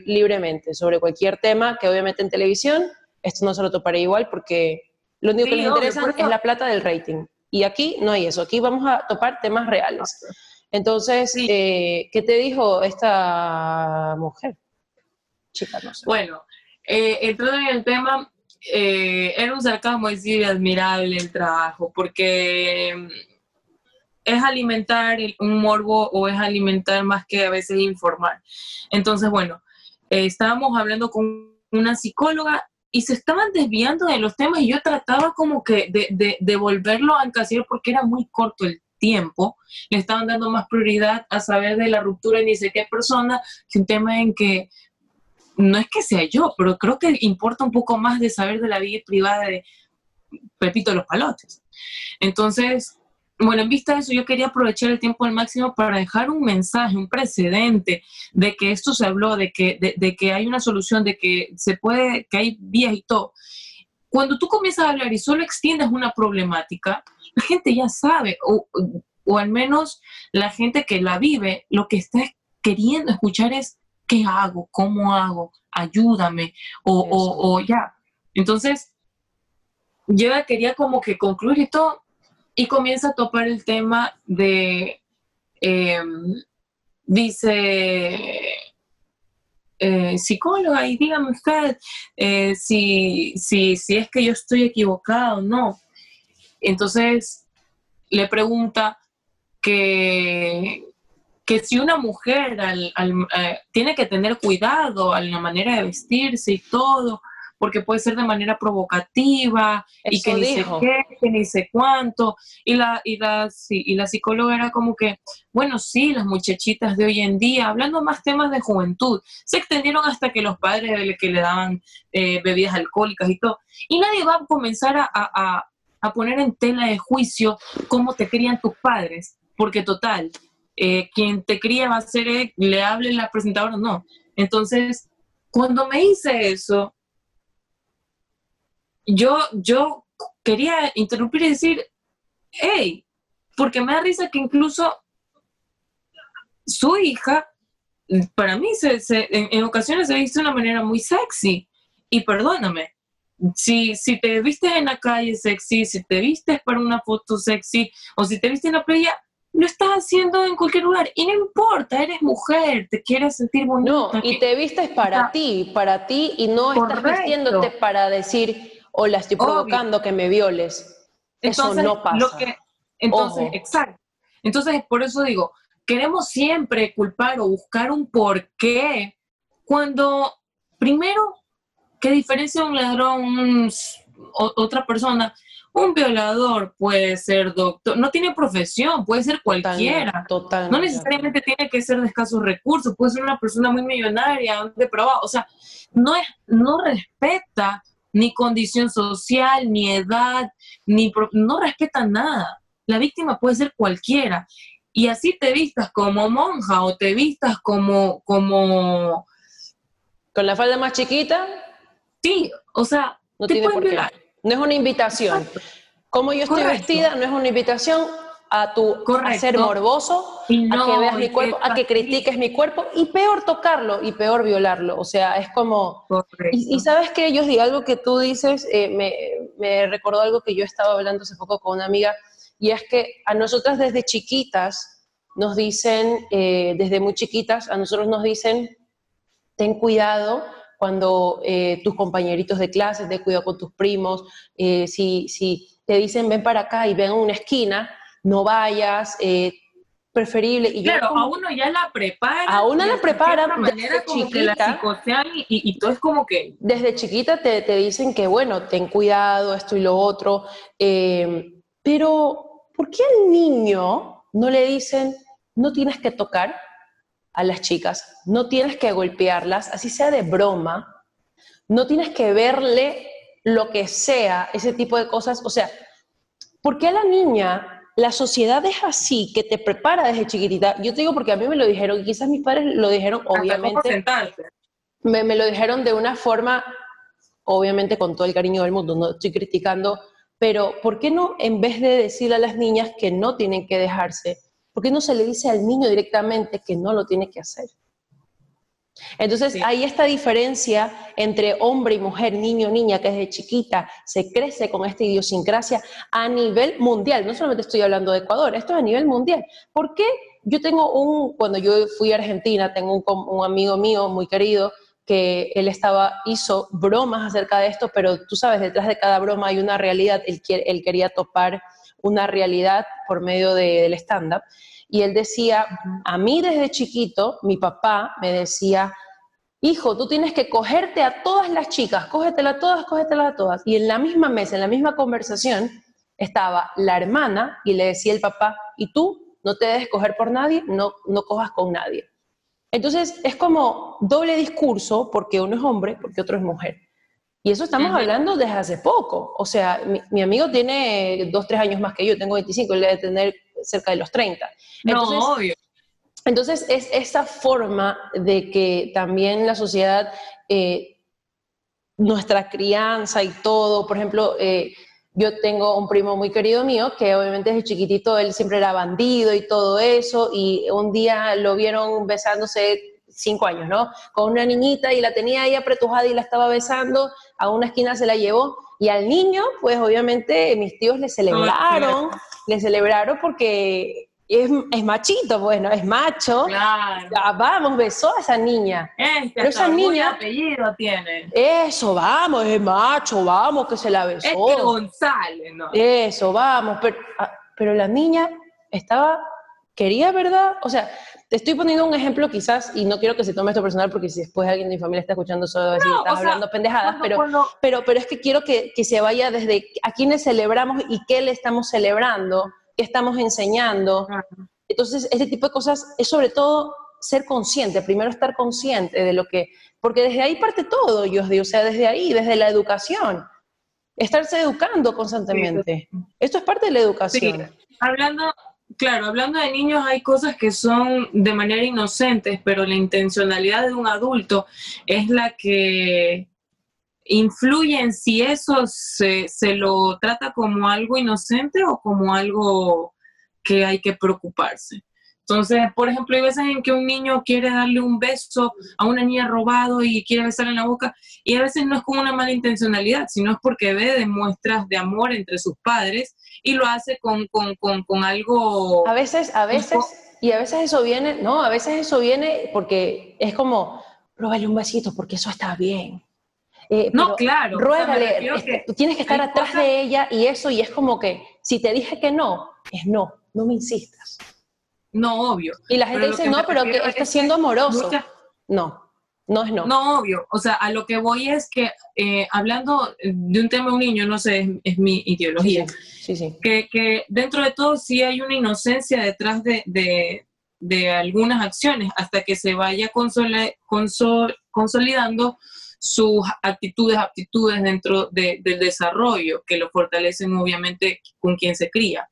libremente sobre cualquier tema, que obviamente en televisión esto no se lo toparé igual porque lo único que les interesa es la plata del rating. Y aquí no hay eso, aquí vamos a topar temas reales. Entonces, eh, ¿qué te dijo esta mujer? Chica, no sé. Bueno, eh, entrando en el tema, eh, un sarcasmo decir admirable el trabajo, porque mm, es alimentar un morbo o es alimentar más que a veces informar. Entonces, bueno, estábamos hablando con una psicóloga y se estaban desviando de los temas y yo trataba como que de, de, de volverlo a porque era muy corto el tiempo, le estaban dando más prioridad a saber de la ruptura de ni sé qué persona que un tema en que no es que sea yo, pero creo que importa un poco más de saber de la vida privada de Pepito los Palotes. Entonces, bueno, en vista de eso, yo quería aprovechar el tiempo al máximo para dejar un mensaje, un precedente de que esto se habló, de que, de que hay una solución, de que se puede, que hay vías y todo. Cuando tú comienzas a hablar y solo extiendes una problemática, la gente ya sabe, o, al menos la gente que la vive, lo que está queriendo escuchar es, ¿qué hago? ¿Cómo hago? Ayúdame. O, ya. Entonces, yo quería como que concluir esto y comienza a topar el tema de, em, dice, eh, psicóloga, y dígame usted eh, si, si, si es que yo estoy equivocado o no. Entonces le pregunta que, que si una mujer eh, tiene que tener cuidado a la manera de vestirse y todo, porque puede ser de manera provocativa y que ni sé qué, que ni sé cuánto. Y la, y, la, y la psicóloga era como que, bueno, sí, las muchachitas de hoy en día, hablando más temas de juventud, se extendieron hasta que los padres que le daban eh, bebidas alcohólicas y todo. Y nadie va a comenzar a, a poner en tela de juicio cómo te crían tus padres, porque total, eh, quien te cría va a ser, le hable la presentadora, no. Entonces, cuando me hice eso, yo, yo quería interrumpir y decir, hey, porque me da risa que incluso su hija, para mí, se, en, en, ocasiones se dice de una manera muy sexy. Y perdóname, si, si te vistes en la calle sexy, si te vistes para una foto sexy o si te vistes en la playa, lo estás haciendo en cualquier lugar y no importa, eres mujer, te quieres sentir bonita. No, y te vistes para ti, para ti y no estás vistiéndote para decir, hola, estoy provocando que me violes. Entonces, eso no pasa. entonces, exacto. Entonces, por eso digo, queremos siempre culpar o buscar un porqué cuando primero ¿Qué diferencia un ladrón, otra persona? Un violador puede ser doctor, no tiene profesión, puede ser cualquiera. Total, no necesariamente tiene que ser de escasos recursos, puede ser una persona muy millonaria, depravada. O sea, no, es, no respeta ni condición social, ni edad, ni no respeta nada. La víctima puede ser cualquiera. Y así te vistas como monja o te vistas como, como... Con la falda más chiquita, Sí, o sea, no tiene por qué. No es una invitación. Como yo estoy vestida, no es una invitación a tu a ser morboso, a que veas mi cuerpo, a que critiques mi cuerpo y peor tocarlo y peor violarlo. O sea, es como... Y, sabes que yo digo algo que tú dices, eh, me, me, recordó algo que yo estaba hablando hace poco con una amiga, y es que a nosotras desde chiquitas nos dicen, eh, desde muy chiquitas, a nosotros nos dicen, ten cuidado cuando eh, tus compañeritos de clase, te cuidado con tus primos, eh, si, si te dicen ven para acá y ven a una esquina, no vayas, eh, preferible. Y claro, a uno ya la prepara. A uno la prepara desde chiquita. y, todo es como que... Desde chiquita te, te, dicen que, bueno, ten cuidado, esto y lo otro. pero, ¿por qué al niño no le dicen, no tienes que tocar? A las chicas, no tienes que golpearlas, así sea de broma, no tienes que verle lo que sea, ese tipo de cosas. O sea, ¿por qué a la niña la sociedad es así, que te prepara desde chiquitita? Yo te digo porque a mí me lo dijeron, quizás mis padres lo dijeron, obviamente. Me, me lo dijeron de una forma, obviamente con todo el cariño del mundo, no estoy criticando, pero ¿por qué no, en vez de decirle a las niñas que no tienen que dejarse, ¿Por qué no se le dice al niño directamente que no lo tiene que hacer? Entonces, hay esta diferencia entre hombre y mujer, niño o niña, que desde chiquita se crece con esta idiosincrasia a nivel mundial. No solamente estoy hablando de Ecuador, esto es a nivel mundial. ¿Por qué? Yo tengo un, cuando yo fui a Argentina, tengo un, amigo mío muy querido que él estaba, hizo bromas acerca de esto, pero tú sabes, detrás de cada broma hay una realidad, él, él quería topar una realidad por medio del stand-up. Y él decía, a mí desde chiquito, mi papá me decía, hijo, tú tienes que cogerte a todas las chicas, cógetela a todas, cógetela a todas. Y en la misma mesa, en la misma conversación, estaba la hermana y le decía el papá, y tú no te debes coger por nadie, no, no cojas con nadie. Entonces es como doble discurso porque uno es hombre, porque otro es mujer. Y eso estamos hablando desde hace poco. O sea, mi, amigo tiene dos, tres años más que yo, tengo 25, él debe tener cerca de los 30. Entonces, no, obvio. Entonces, es esa forma de que también la sociedad, eh, nuestra crianza y todo, por ejemplo, eh, yo tengo un primo muy querido mío que obviamente desde chiquitito él siempre era bandido y todo eso, y un día lo vieron besándose cinco años, ¿no? Con una niñita y la tenía ahí apretujada y la estaba besando, a una esquina se la llevó y al niño, pues obviamente mis tíos le celebraron, le celebraron porque es, es, machito, bueno, es macho. Claro. vamos, besó a esa niña. Este Pero esa niña. apellido tiene. Eso, vamos, es macho, vamos, que se la besó. Es que González, ¿no? Eso, vamos. Pero, ah, pero la niña estaba, quería, ¿verdad? O sea, te estoy poniendo un ejemplo quizás, y no quiero que se tome esto personal, porque si después alguien de mi familia está escuchando solo a decir, estás hablando pendejadas, pero, pero, pero es que quiero que, que, se vaya desde a quiénes celebramos y qué le estamos celebrando, qué estamos enseñando. Entonces, este tipo de cosas es sobre todo ser consciente, primero estar consciente de lo que, porque desde ahí parte todo, yo digo, o sea, desde ahí, desde la educación, estarse educando constantemente. Esto es parte de la educación. Hablando, Claro, hablando de niños hay cosas que son de manera inocentes, pero la intencionalidad de un adulto es la que influye en si eso se, se lo trata como algo inocente o como algo que hay que preocuparse. Entonces, por ejemplo, hay veces en que un niño quiere darle un beso a una niña robado y quiere besarle en la boca, y a veces no es con una mala intencionalidad, sino es porque ve de muestras de amor entre sus padres y lo hace con, con, con, con algo... A veces, a veces, y a veces eso viene, no, a veces eso viene porque es como, róbale un besito porque eso está bien. Eh, no, claro. Ruégale, tú tienes que estar atrás de ella y eso, y es como que, si te dije que no, es no, no me insistas. No, obvio. Y la gente dice, no, pero que está siendo amoroso. No, no es no. No, obvio. O sea, a lo que voy es que, eh, hablando de un tema de un niño, no sé, es, mi ideología. Sí, sí. Que, que, dentro de todo sí hay una inocencia detrás de, de, de algunas acciones hasta que se vaya console, consolidando sus actitudes, aptitudes dentro del desarrollo, que lo fortalecen obviamente con quien se cría.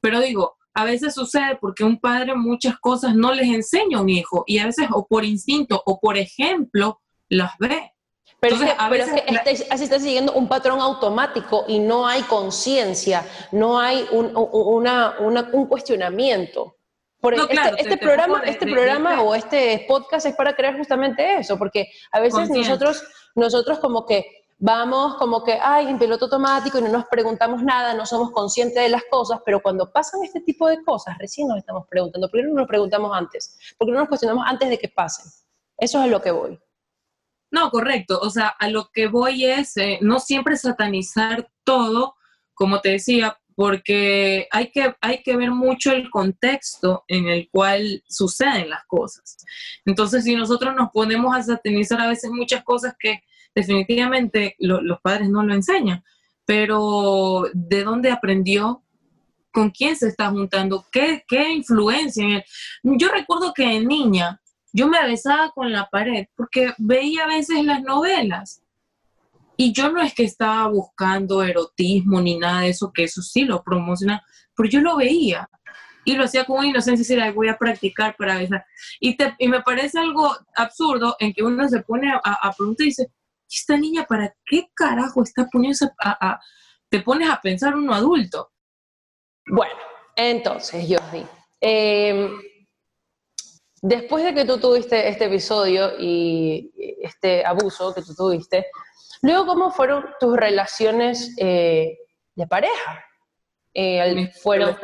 Pero digo, a veces sucede porque un padre muchas cosas no les enseña a un hijo y a veces o por instinto o por ejemplo las ve. Pero, Entonces, a veces es así está siguiendo un patrón automático y no hay conciencia, no hay un, una, un cuestionamiento. Por este, este programa, este programa o este podcast es para crear justamente eso, porque a veces nosotros, nosotros como que vamos como que, ay, en piloto automático y no nos preguntamos nada, no somos conscientes de las cosas, pero cuando pasan este tipo de cosas, recién nos estamos preguntando. ¿Por qué no nos preguntamos antes? ¿Por qué no nos cuestionamos antes de que pasen? Eso es a lo que voy. No, correcto. O sea, a lo que voy es eh, no siempre satanizar todo, como te decía, porque hay que, hay que ver mucho el contexto en el cual suceden las cosas. Entonces, si nosotros nos ponemos a satanizar a veces muchas cosas que definitivamente los padres no lo enseñan, pero ¿de dónde aprendió? ¿Con quién se está juntando? ¿Qué, qué influencia en él? Yo recuerdo que en niña yo me besaba con la pared porque veía a veces las novelas y yo no es que estaba buscando erotismo ni nada de eso, que eso sí lo promociona, pero yo lo veía y lo hacía con una inocencia y decía, voy a practicar para besar. Y, y me parece algo absurdo en que uno se pone a, a preguntar y dice, esta niña para qué carajo está poniendo a, te pones a pensar uno adulto? Bueno, entonces, Jordi, eh, después de que tú tuviste este episodio y este abuso que tú tuviste, luego, ¿cómo fueron tus relaciones eh, de pareja? Eh, fueron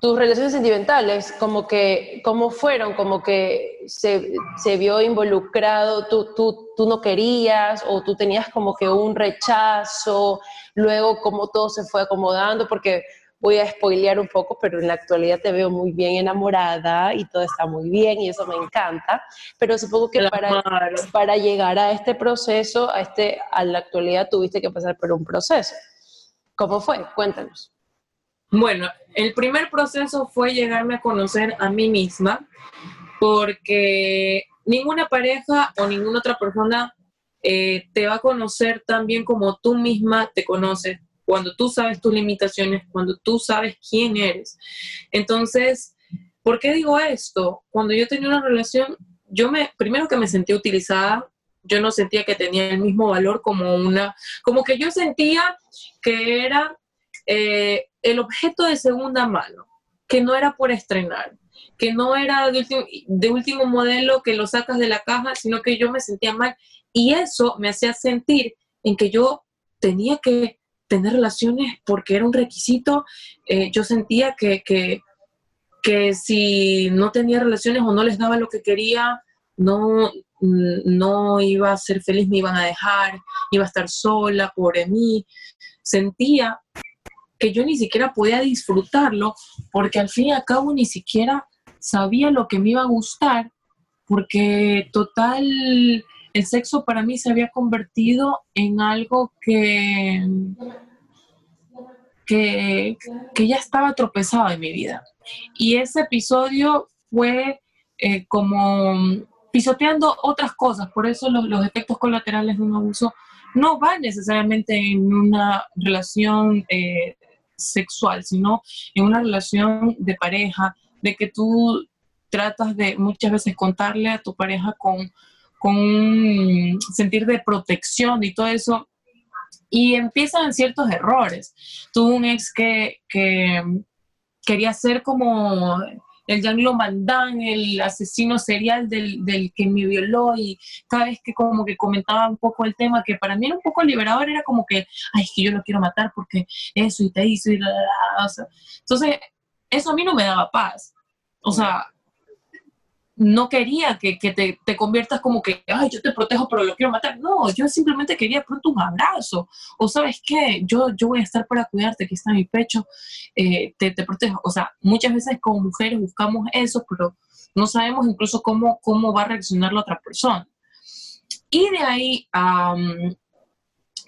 tus relaciones sentimentales, como que, ¿cómo fueron? Como que se, se vio involucrado, tú, tú, tú, no querías o tú tenías como que un rechazo, luego cómo todo se fue acomodando, porque voy a spoilear un poco, pero en la actualidad te veo muy bien enamorada y todo está muy bien y eso me encanta, pero supongo que para, para llegar a este proceso, a, este, a la actualidad tuviste que pasar por un proceso. ¿Cómo fue? Cuéntanos. Bueno, el primer proceso fue llegarme a conocer a mí misma, porque ninguna pareja o ninguna otra persona eh, te va a conocer tan bien como tú misma te conoces, cuando tú sabes tus limitaciones, cuando tú sabes quién eres. Entonces, ¿por qué digo esto? Cuando yo tenía una relación, yo me, primero que me sentí utilizada, yo no sentía que tenía el mismo valor como una, como que yo sentía que era eh, el objeto de segunda mano, que no era por estrenar, que no era de último, de último modelo que lo sacas de la caja, sino que yo me sentía mal. Y eso me hacía sentir en que yo tenía que tener relaciones porque era un requisito. Eh, yo sentía que, que, que, si no tenía relaciones o no les daba lo que quería, no, no iba a ser feliz, me iban a dejar, iba a estar sola por mí. Sentía que yo ni siquiera podía disfrutarlo porque al fin y al cabo ni siquiera sabía lo que me iba a gustar porque total el sexo para mí se había convertido en algo que, que, ya estaba tropezado en mi vida. Y ese episodio fue eh, como pisoteando otras cosas, por eso los, efectos colaterales de un abuso no van necesariamente en una relación eh, sexual, sino en una relación de pareja, de que tú tratas de muchas veces contarle a tu pareja con, con un sentir de protección y todo eso. Y empiezan ciertos errores. Tuve un ex que, que quería ser como el Jean Mandan, el asesino serial del, del, que me violó y cada vez que como que comentaba un poco el tema, que para mí era un poco liberador, era como que, ay, es que yo lo quiero matar porque eso y te hizo y la, la, la. entonces, eso a mí no me daba paz. O sea, no quería que, te, conviertas como que, ay, yo te protejo, pero lo quiero matar. No, yo simplemente quería pronto un abrazo. O sabes qué, yo, yo voy a estar para cuidarte, aquí está mi pecho, eh, te, te, protejo. O sea, muchas veces como mujeres buscamos eso, pero no sabemos incluso cómo, cómo va a reaccionar la otra persona. Y de ahí,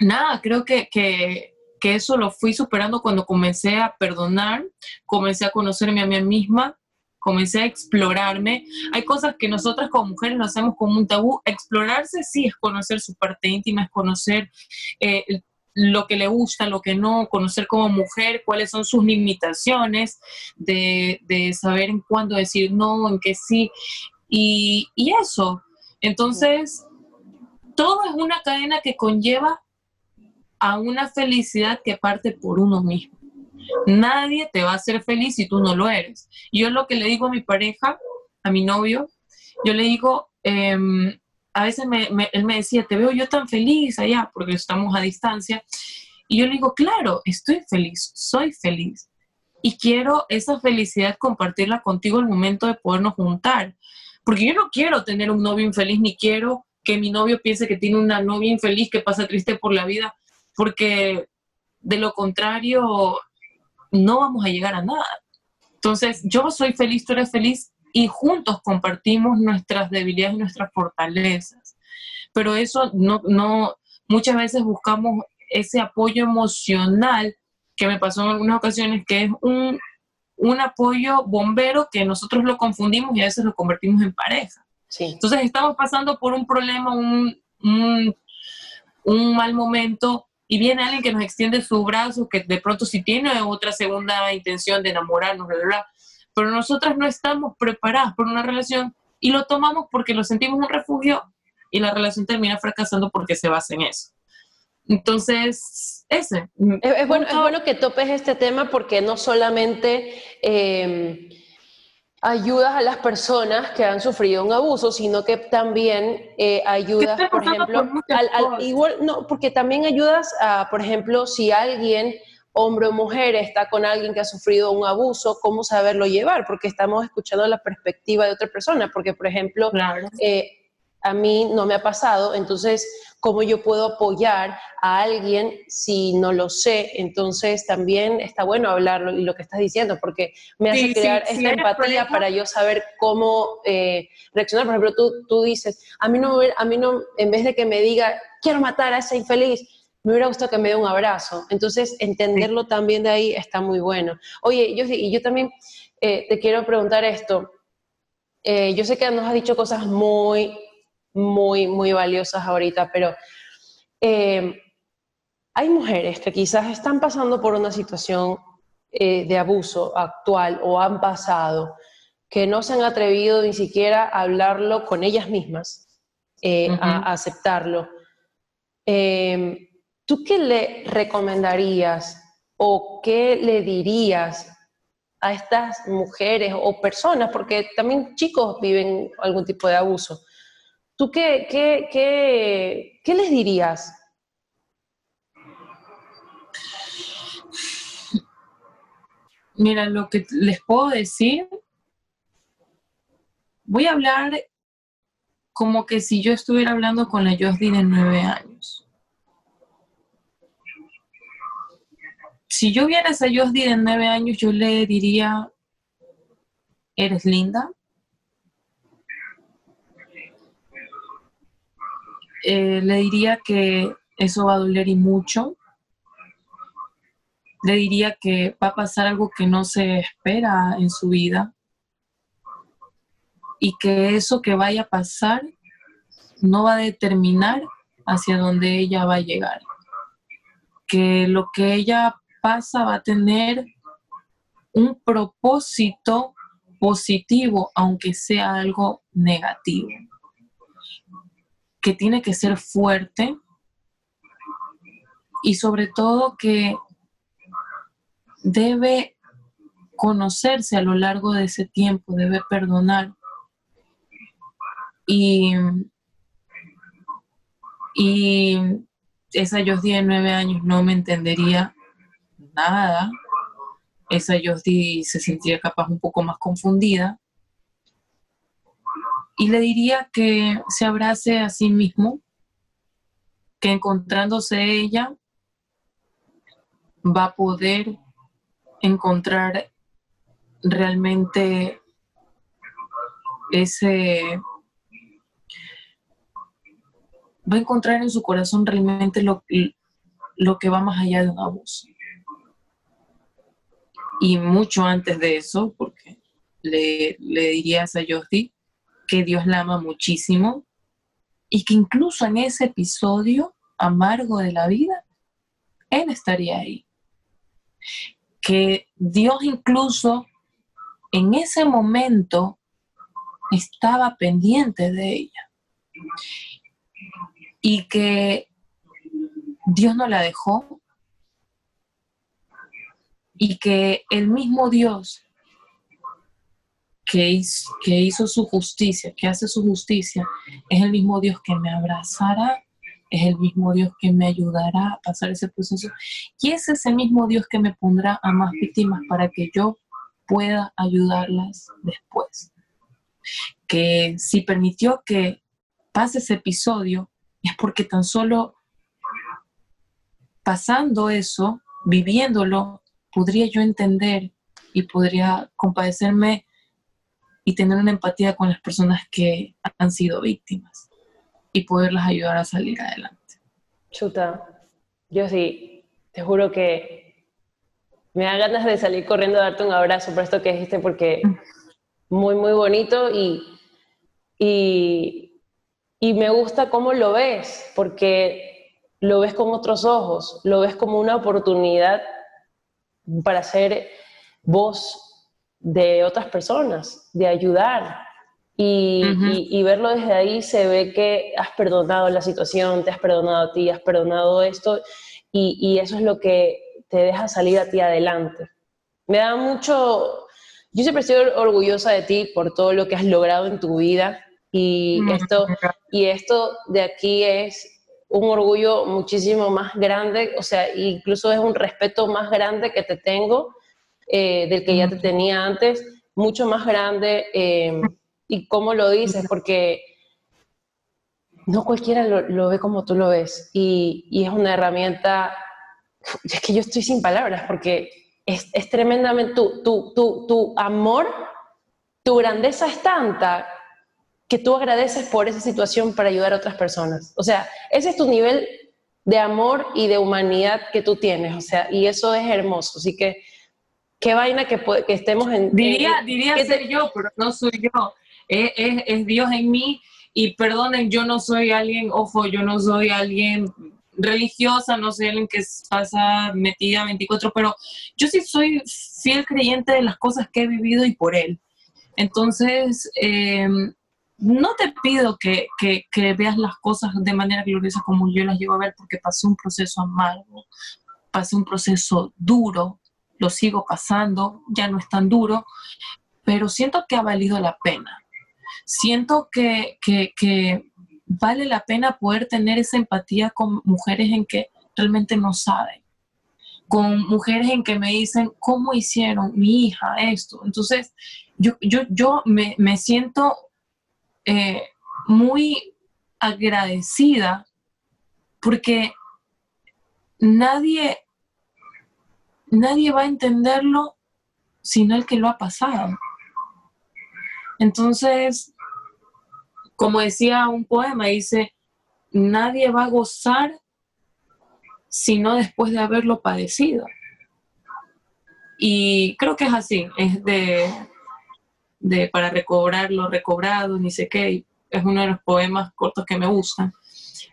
nada, creo que, que, que eso lo fui superando cuando comencé a perdonar, comencé a conocerme a mí misma comencé a explorarme. Hay cosas que nosotras como mujeres lo hacemos como un tabú. Explorarse sí es conocer su parte íntima, es conocer eh, lo que le gusta, lo que no, conocer como mujer cuáles son sus limitaciones, de, saber en cuándo decir no, en qué sí, y, y eso. Entonces, todo es una cadena que conlleva a una felicidad que parte por uno mismo. Nadie te va a hacer feliz si tú no lo eres. Yo lo que le digo a mi pareja, a mi novio, yo le digo, em, a veces él me decía, te veo yo tan feliz allá, porque estamos a distancia. Y yo le digo, claro, estoy feliz, soy feliz. Y quiero esa felicidad compartirla contigo el momento de podernos juntar. Porque yo no quiero tener un novio infeliz, ni quiero que mi novio piense que tiene una novia infeliz que pasa triste por la vida, porque de lo contrario no vamos a llegar a nada. Entonces, yo soy feliz, tú eres feliz y juntos compartimos nuestras debilidades y nuestras fortalezas. Pero eso no, no, muchas veces buscamos ese apoyo emocional que me pasó en algunas ocasiones, que es un, un apoyo bombero que nosotros lo confundimos y a veces lo convertimos en pareja. Sí. Entonces estamos pasando por un problema, un, un, un, mal momento y viene alguien que nos extiende su brazo, que de pronto sí tiene otra segunda intención de enamorarnos, bla, bla, bla, pero nosotras no estamos preparadas por una relación y lo tomamos porque lo sentimos un refugio y la relación termina fracasando porque se basa en eso. Entonces, ese. Es, bueno, es bueno que topes este tema porque no solamente em, ayudas a las personas que han sufrido un abuso, sino que también eh, ayudas, por ejemplo, al, igual, no, porque también ayudas a, por ejemplo, si alguien hombre o mujer está con alguien que ha sufrido un abuso, cómo saberlo llevar, porque estamos escuchando la perspectiva de otra persona, porque por ejemplo, eh, a mí no me ha pasado, entonces, ¿cómo yo puedo apoyar a alguien si no lo sé? Entonces, también está bueno hablarlo y lo que estás diciendo, porque me hace crear esta empatía para yo saber cómo eh, reaccionar. Por ejemplo, tú, tú dices, a mí, no, a mí no, en vez de que me diga, quiero matar a ese infeliz, me hubiera gustado que me dé un abrazo. Entonces, entenderlo también de ahí está muy bueno. Oye, yo, y yo también eh, te quiero preguntar esto. Eh, yo sé que nos has dicho cosas muy muy, muy valiosas ahorita, pero eh, hay mujeres que quizás están pasando por una situación eh, de abuso actual o han pasado que no se han atrevido ni siquiera a hablarlo con ellas mismas, eh, a, aceptarlo. ¿Tú qué le recomendarías o qué le dirías a estas mujeres o personas, porque también chicos viven algún tipo de abuso, ¿Tú qué, qué, qué, qué les dirías? Mira, lo que les puedo decir, voy a hablar como que si yo estuviera hablando con la Josdi de nueve años. Si yo viera a esa de nueve años, yo le diría, eres linda, Eh, le diría que eso va a doler y mucho. Le diría que va a pasar algo que no se espera en su vida y que eso que vaya a pasar no va a determinar hacia dónde ella va a llegar. Que lo que ella pasa va a tener un propósito positivo, aunque sea algo negativo que tiene que ser fuerte y sobre todo que debe conocerse a lo largo de ese tiempo, debe perdonar. Y, y esa Josdi de nueve años no me entendería nada. Esa Josdi se sentía capaz un poco más confundida y le diría que se abrace a sí mismo, que encontrándose ella va a poder encontrar realmente ese va a encontrar en su corazón realmente lo, lo que va más allá de un abuso. Y mucho antes de eso, porque le, le diría a Sayosdi que Dios la ama muchísimo y que incluso en ese episodio amargo de la vida, Él estaría ahí. Que Dios incluso en ese momento estaba pendiente de ella. Y que Dios no la dejó. Y que el mismo Dios que hizo, su justicia, que hace su justicia, es el mismo Dios que me abrazará, es el mismo Dios que me ayudará a pasar ese proceso y es ese mismo Dios que me pondrá a más víctimas para que yo pueda ayudarlas después. Que si permitió que pasa ese episodio, es porque tan solo pasando eso, viviéndolo, podría yo entender y podría compadecerme y tener una empatía con las personas que han sido víctimas y poderlas ayudar a salir adelante. Chuta, yo sí, te juro que me da ganas de salir corriendo a darte un abrazo por esto que dijiste porque muy, muy bonito y, y, me gusta cómo lo ves, porque lo ves con otros ojos, lo ves como una oportunidad para ser voz de otras personas, de ayudar. Y, verlo desde ahí se ve que has perdonado la situación, te has perdonado a ti, has perdonado esto y, eso es lo que te deja salir a ti adelante. Me da mucho, yo siempre estoy orgullosa de ti por todo lo que has logrado en tu vida y, esto, y esto de aquí es un orgullo muchísimo más grande, o sea, incluso es un respeto más grande que te tengo eh, del que ya te tenía antes, mucho más grande. Eh, ¿Y cómo lo dices? Porque no cualquiera lo, ve como tú lo ves. Y, es una herramienta, es que yo estoy sin palabras, porque es, tremendamente, tu, tu, tu, tu amor, tu grandeza es tanta que tú agradeces por esa situación para ayudar a otras personas. O sea, ese es tu nivel de amor y de humanidad que tú tienes, o sea, y eso es hermoso. Así que qué vaina que, que estemos en... Diría, diría ser yo, pero no soy yo. Es, es, Dios en mí y perdonen, yo no soy alguien, ojo, yo no soy alguien religiosa, no soy alguien que pasa metida 24, pero yo sí soy fiel creyente de las cosas que he vivido y por Él. Entonces, em, no te pido que, que, que, veas las cosas de manera gloriosa como yo las llevo a ver, porque pasé un proceso amargo, pasé un proceso duro, lo sigo pasando, ya no es tan duro, pero siento que ha valido la pena. Siento que, vale la pena poder tener esa empatía con mujeres en que realmente no saben, con mujeres en que me dicen, ¿cómo hicieron mi hija esto? Entonces, yo, yo, yo me, siento eh, muy agradecida porque nadie nadie va a entenderlo sino el que lo ha pasado. Entonces, como decía un poema, dice, nadie va a gozar sino después de haberlo padecido. Y creo que es así, es de, de para recobrar lo recobrado, ni sé qué, es uno de los poemas cortos que me gustan.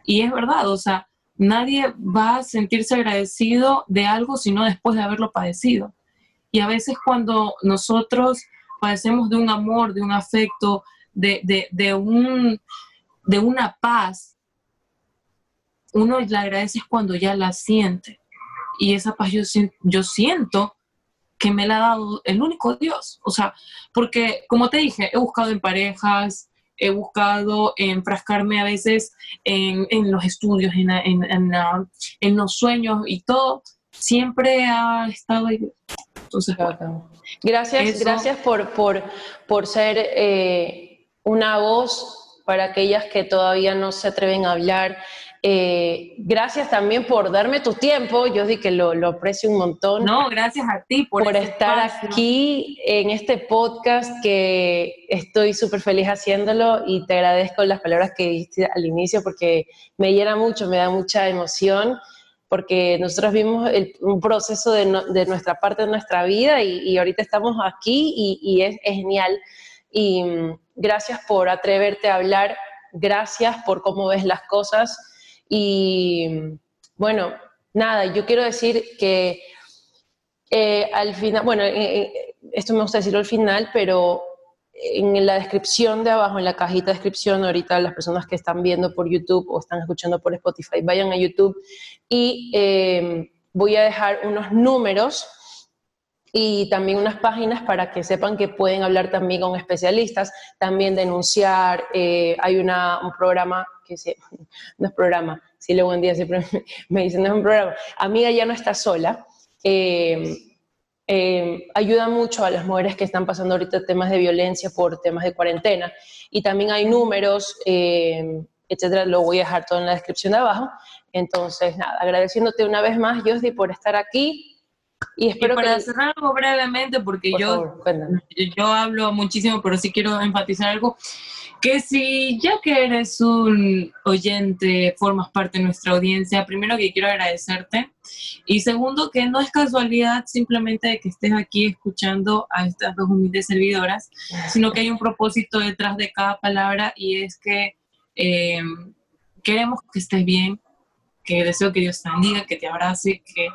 Y es verdad, o sea, nadie va a sentirse agradecido de algo sino después de haberlo padecido. Y a veces cuando nosotros padecemos de un amor, de un afecto, de, de, un, de una paz, uno le agradece cuando ya la siente. Y esa paz yo, yo siento que me la ha dado el único Dios. O sea, porque como te dije, he buscado en parejas, he buscado enfrascarme a veces en, los estudios, en, en, los sueños y todo, siempre ha estado ahí. Entonces, gracias, gracias por, por, por ser eh, una voz para aquellas que todavía no se atreven a hablar, eh, gracias también por darme tu tiempo, yo di que lo, lo, aprecio un montón. No, gracias a ti por, por estar aquí en este podcast que estoy súper feliz haciéndolo y te agradezco las palabras que dijiste al inicio porque me llena mucho, me da mucha emoción porque nosotros vimos un proceso de, de, nuestra parte de nuestra vida y, ahorita estamos aquí y, y es, es genial. Y mm, gracias por atreverte a hablar, gracias por cómo ves las cosas y bueno, nada, yo quiero decir que eh, al final, bueno, eh, eh, esto me gusta decirlo al final, pero en la descripción de abajo, en la cajita de descripción, ahorita las personas que están viendo por YouTube o están escuchando por Spotify, vayan a YouTube y voy a dejar unos números y también unas páginas para que sepan que pueden hablar también con especialistas, también denunciar. hay una, un programa que se, no es programa, si luego un día siempre me dicen, no es un programa, amiga ya no está sola. Eh, eh, ayuda mucho a las mujeres que están pasando ahorita temas de violencia por temas de cuarentena. Y también hay números, eh, etcétera, lo voy a dejar todo en la descripción de abajo. Entonces, nada, agradeciéndote una vez más, Josdi, por estar aquí. Y espero para cerrar algo brevemente, porque yo, yo hablo muchísimo, pero sí quiero enfatizar algo, que si ya que eres un oyente, formas parte de nuestra audiencia, primero que quiero agradecerte y segundo que no es casualidad simplemente de que estés aquí escuchando a estas dos humildes servidoras, sino que hay un propósito detrás de cada palabra y es que eh, queremos que estés bien, que deseo que Dios te bendiga, que te abrace, que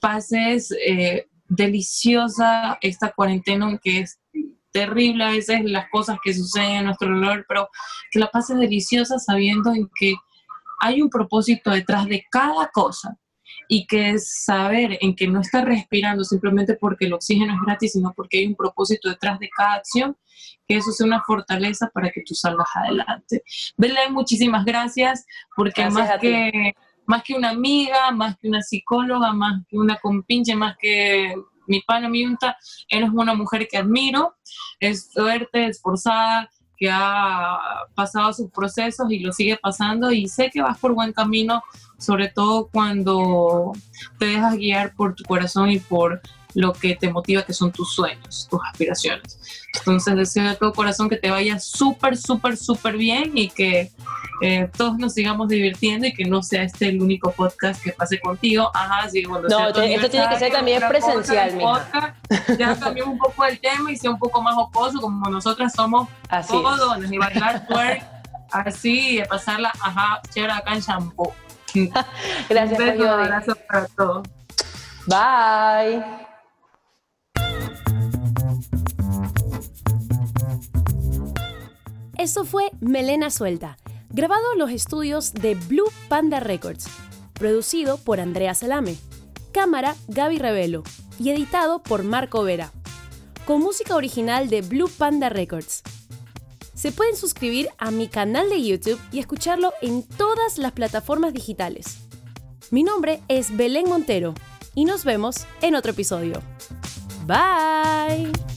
pases eh, deliciosa esta cuarentena, que es terrible a veces las cosas que suceden en nuestro alrededor, pero que la pases deliciosa sabiendo en que hay un propósito detrás de cada cosa y que es saber en que no estás respirando simplemente porque el oxígeno es gratis, sino porque hay un propósito detrás de cada acción, que eso sea una fortaleza para que tú salgas adelante. Belén, muchísimas gracias, porque más que más que una amiga, más que una psicóloga, más que una compinche, más que mi pana, mi unta, eres una mujer que admiro, es fuerte, esforzada, que ha pasado sus procesos y lo sigue pasando y sé que vas por buen camino, sobre todo cuando te dejas guiar por tu corazón y por lo que te motiva, que son tus sueños, tus aspiraciones. Entonces deseo de todo corazón que te vaya súper, súper, súper bien y que eh, todos nos sigamos divirtiendo y que no sea este el único podcast que pase contigo. Ajá, sí, cuando No, esto tiene que ser también presencial, mija. ya cambiamos un poco el tema y sea un poco más oposo, como nosotras somos así y bailar twerk, así, y pasarla, ajá, chévere acá en shampoo. Gracias, un beso, abrazo para todos. Bye. Eso fue Melena Suelta, grabado en los estudios de Blue Panda Records, producido por Andrea Salame, cámara Gaby Revelo y editado por Marco Vera, con música original de Blue Panda Records. Se pueden suscribir a mi canal de YouTube y escucharlo en todas las plataformas digitales. Mi nombre es Belén Montero y nos vemos en otro episodio. Bye.